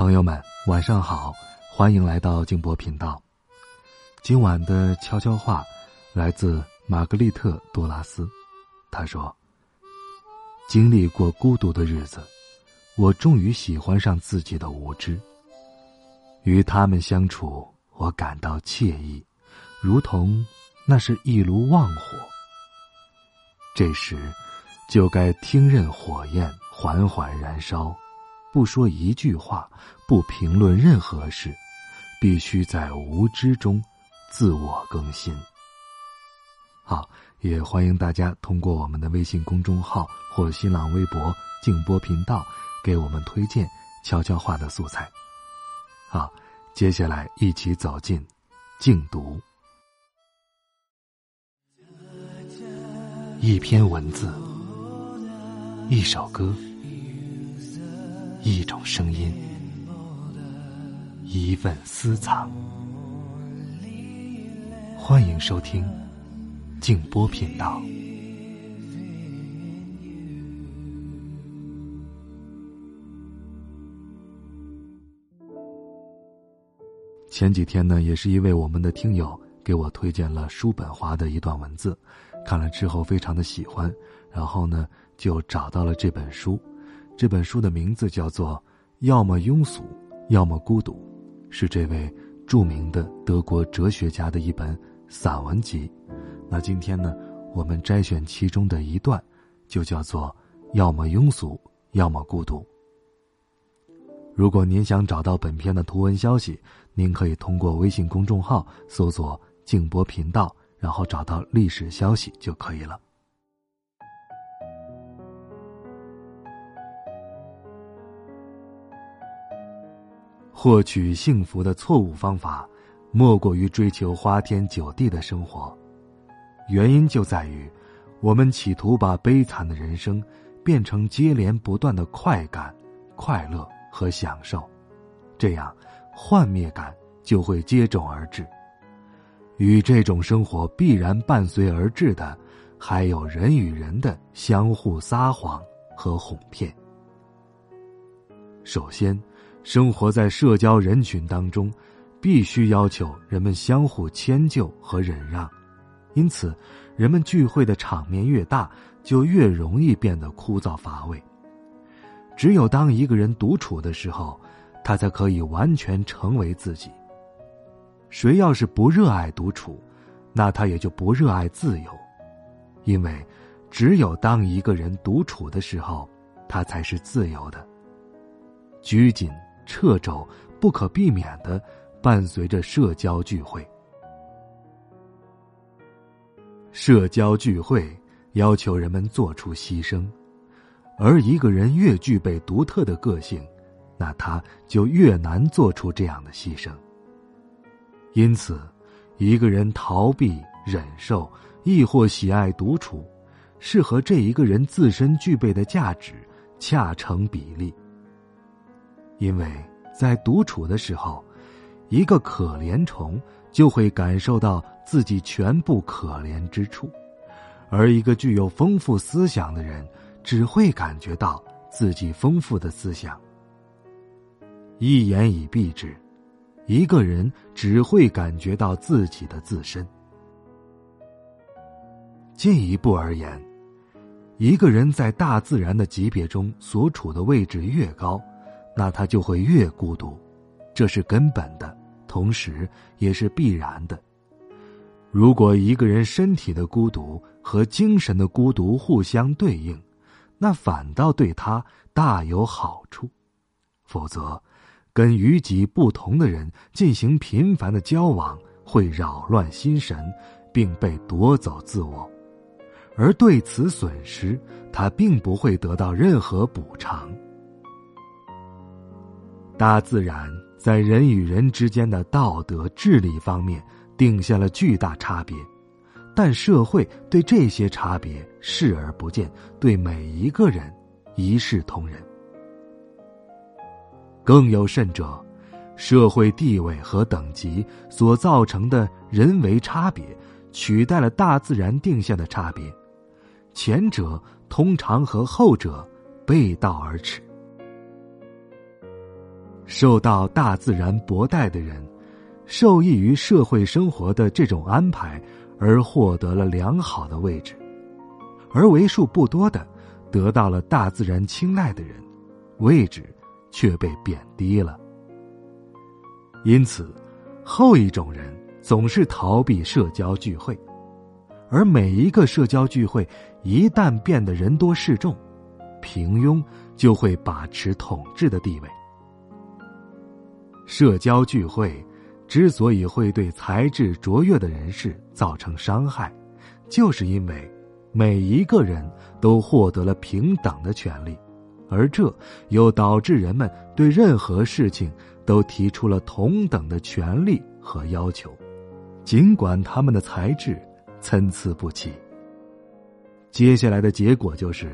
朋友们，晚上好，欢迎来到静波频道。今晚的悄悄话来自玛格丽特·多拉斯，他说：“经历过孤独的日子，我终于喜欢上自己的无知。与他们相处，我感到惬意，如同那是一炉旺火。这时，就该听任火焰缓缓燃烧。”不说一句话，不评论任何事，必须在无知中自我更新。好，也欢迎大家通过我们的微信公众号或新浪微博静波频道给我们推荐悄悄话的素材。好，接下来一起走进静读。一篇文字，一首歌。一种声音，一份私藏。欢迎收听静波频道。前几天呢，也是一位我们的听友给我推荐了叔本华的一段文字，看了之后非常的喜欢，然后呢就找到了这本书。这本书的名字叫做《要么庸俗，要么孤独》，是这位著名的德国哲学家的一本散文集。那今天呢，我们摘选其中的一段，就叫做《要么庸俗，要么孤独》。如果您想找到本片的图文消息，您可以通过微信公众号搜索“静波频道”，然后找到历史消息就可以了。获取幸福的错误方法，莫过于追求花天酒地的生活。原因就在于，我们企图把悲惨的人生变成接连不断的快感、快乐和享受，这样幻灭感就会接踵而至。与这种生活必然伴随而至的，还有人与人的相互撒谎和哄骗。首先。生活在社交人群当中，必须要求人们相互迁就和忍让，因此，人们聚会的场面越大，就越容易变得枯燥乏味。只有当一个人独处的时候，他才可以完全成为自己。谁要是不热爱独处，那他也就不热爱自由，因为，只有当一个人独处的时候，他才是自由的。拘谨。掣肘不可避免的伴随着社交聚会。社交聚会要求人们做出牺牲，而一个人越具备独特的个性，那他就越难做出这样的牺牲。因此，一个人逃避、忍受，亦或喜爱独处，是和这一个人自身具备的价值恰成比例。因为在独处的时候，一个可怜虫就会感受到自己全部可怜之处，而一个具有丰富思想的人只会感觉到自己丰富的思想。一言以蔽之，一个人只会感觉到自己的自身。进一步而言，一个人在大自然的级别中所处的位置越高。那他就会越孤独，这是根本的，同时也是必然的。如果一个人身体的孤独和精神的孤独互相对应，那反倒对他大有好处。否则，跟与己不同的人进行频繁的交往，会扰乱心神，并被夺走自我，而对此损失，他并不会得到任何补偿。大自然在人与人之间的道德智力方面定下了巨大差别，但社会对这些差别视而不见，对每一个人一视同仁。更有甚者，社会地位和等级所造成的人为差别，取代了大自然定下的差别，前者通常和后者背道而驰。受到大自然薄待的人，受益于社会生活的这种安排，而获得了良好的位置；而为数不多的得到了大自然青睐的人，位置却被贬低了。因此，后一种人总是逃避社交聚会，而每一个社交聚会一旦变得人多势众，平庸就会把持统治的地位。社交聚会之所以会对才智卓越的人士造成伤害，就是因为每一个人都获得了平等的权利，而这又导致人们对任何事情都提出了同等的权利和要求，尽管他们的才智参差不齐。接下来的结果就是，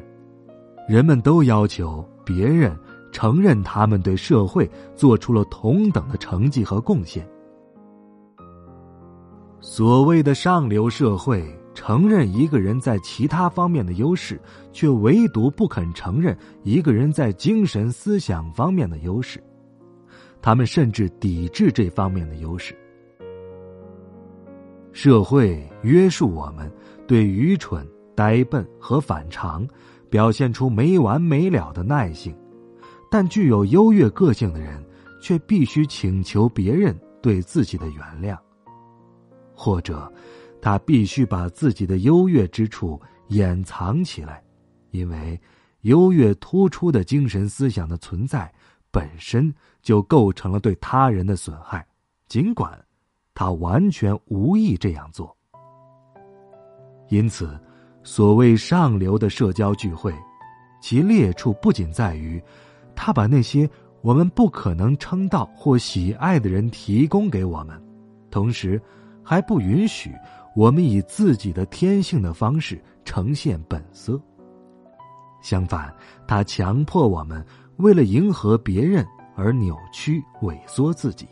人们都要求别人。承认他们对社会做出了同等的成绩和贡献。所谓的上流社会承认一个人在其他方面的优势，却唯独不肯承认一个人在精神思想方面的优势。他们甚至抵制这方面的优势。社会约束我们对愚蠢、呆笨和反常表现出没完没了的耐性。但具有优越个性的人，却必须请求别人对自己的原谅，或者，他必须把自己的优越之处掩藏起来，因为优越突出的精神思想的存在本身就构成了对他人的损害，尽管他完全无意这样做。因此，所谓上流的社交聚会，其劣处不仅在于。他把那些我们不可能称道或喜爱的人提供给我们，同时还不允许我们以自己的天性的方式呈现本色。相反，他强迫我们为了迎合别人而扭曲萎缩自己。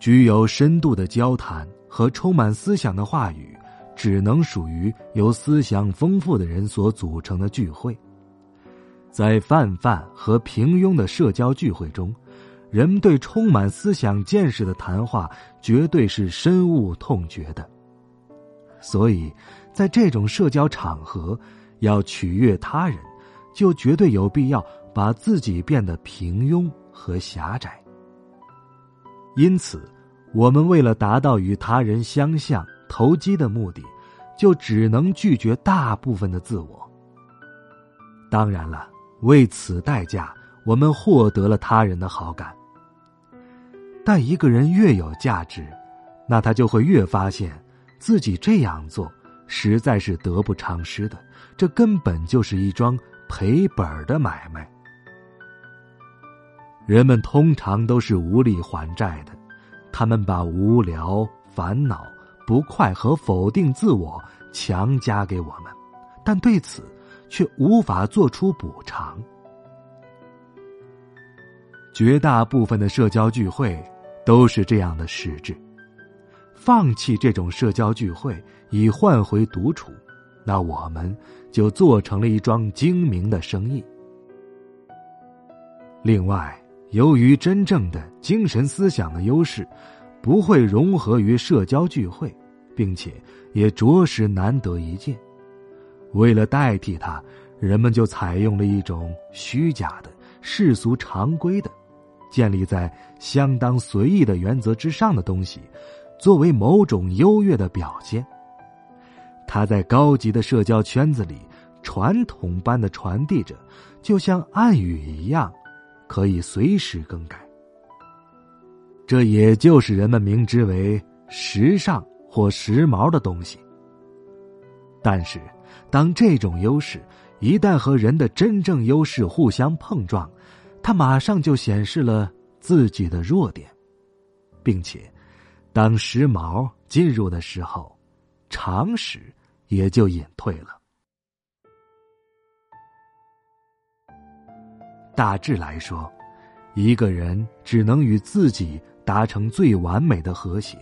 具有深度的交谈和充满思想的话语。只能属于由思想丰富的人所组成的聚会。在泛泛和平庸的社交聚会中，人们对充满思想见识的谈话绝对是深恶痛绝的。所以，在这种社交场合，要取悦他人，就绝对有必要把自己变得平庸和狭窄。因此，我们为了达到与他人相像。投机的目的，就只能拒绝大部分的自我。当然了，为此代价，我们获得了他人的好感。但一个人越有价值，那他就会越发现自己这样做实在是得不偿失的。这根本就是一桩赔本的买卖。人们通常都是无力还债的，他们把无聊、烦恼。不快和否定自我强加给我们，但对此却无法做出补偿。绝大部分的社交聚会都是这样的实质。放弃这种社交聚会以换回独处，那我们就做成了一桩精明的生意。另外，由于真正的精神思想的优势，不会融合于社交聚会。并且也着实难得一见。为了代替它，人们就采用了一种虚假的、世俗常规的、建立在相当随意的原则之上的东西，作为某种优越的表现。它在高级的社交圈子里传统般的传递着，就像暗语一样，可以随时更改。这也就是人们明知为时尚。或时髦的东西，但是，当这种优势一旦和人的真正优势互相碰撞，它马上就显示了自己的弱点，并且，当时髦进入的时候，常识也就隐退了。大致来说，一个人只能与自己达成最完美的和谐。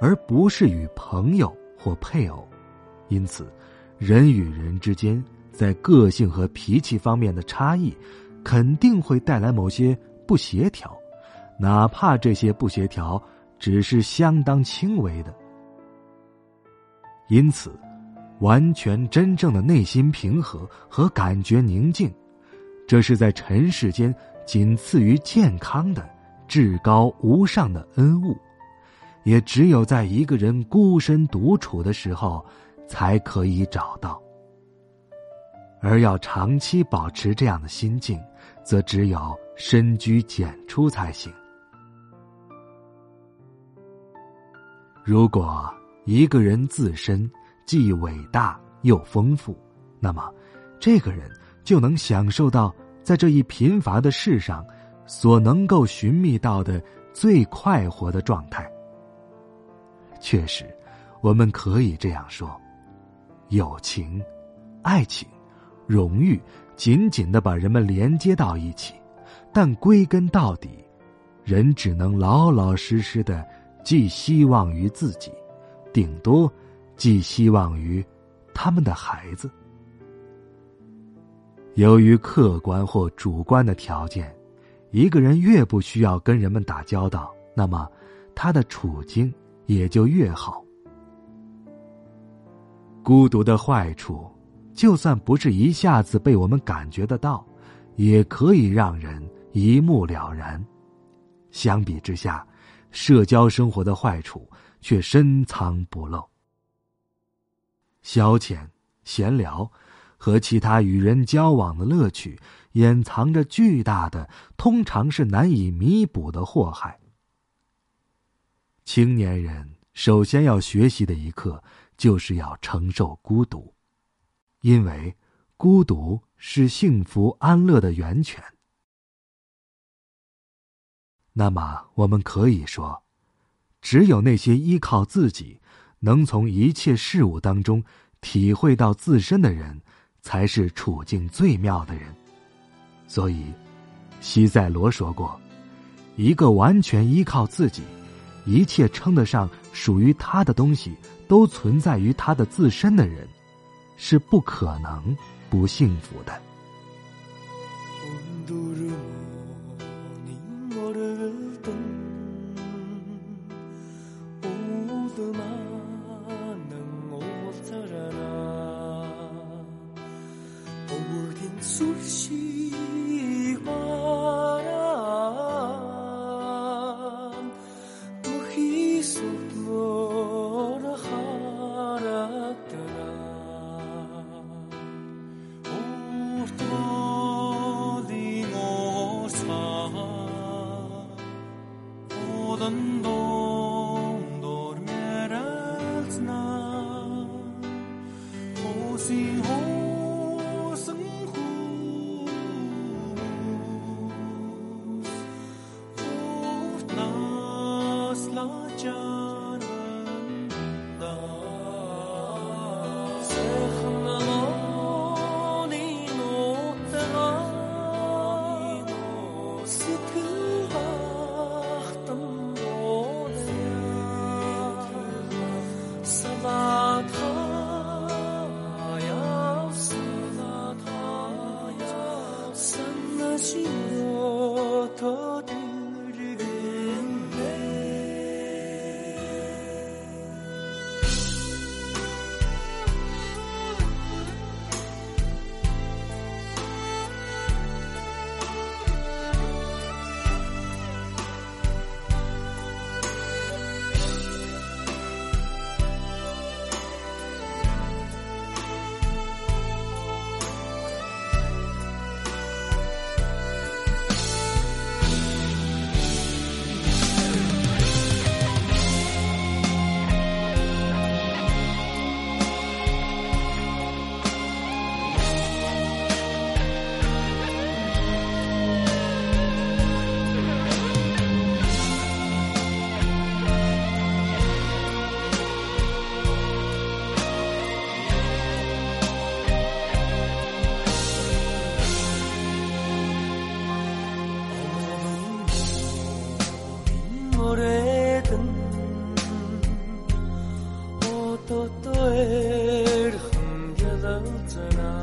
而不是与朋友或配偶，因此，人与人之间在个性和脾气方面的差异，肯定会带来某些不协调，哪怕这些不协调只是相当轻微的。因此，完全真正的内心平和和感觉宁静，这是在尘世间仅次于健康的至高无上的恩物，也只有在一个人孤身独处的时候，才可以找到。而要长期保持这样的心境，则只有深居简出才行。如果一个人自身既伟大又丰富，那么这个人就能享受到在这一贫乏的世上所能够寻觅到的最快活的状态。确实，我们可以这样说：友情、爱情。荣誉紧紧的把人们连接到一起，但归根到底，人只能老老实实的寄希望于自己，顶多寄希望于他们的孩子。由于客观或主观的条件，一个人越不需要跟人们打交道，那么他的处境也就越好。孤独的坏处。就算不是一下子被我们感觉得到，也可以让人一目了然。相比之下，社交生活的坏处却深藏不露。消遣、闲聊和其他与人交往的乐趣，掩藏着巨大的，通常是难以弥补的祸害。青年人首先要学习的一课，就是要承受孤独。因为孤独是幸福安乐的源泉。那么，我们可以说，只有那些依靠自己，能从一切事物当中体会到自身的人，才是处境最妙的人。所以，西塞罗说过：“一个完全依靠自己，一切称得上属于他的东西都存在于他的自身的人。”是不可能不幸福的。turn.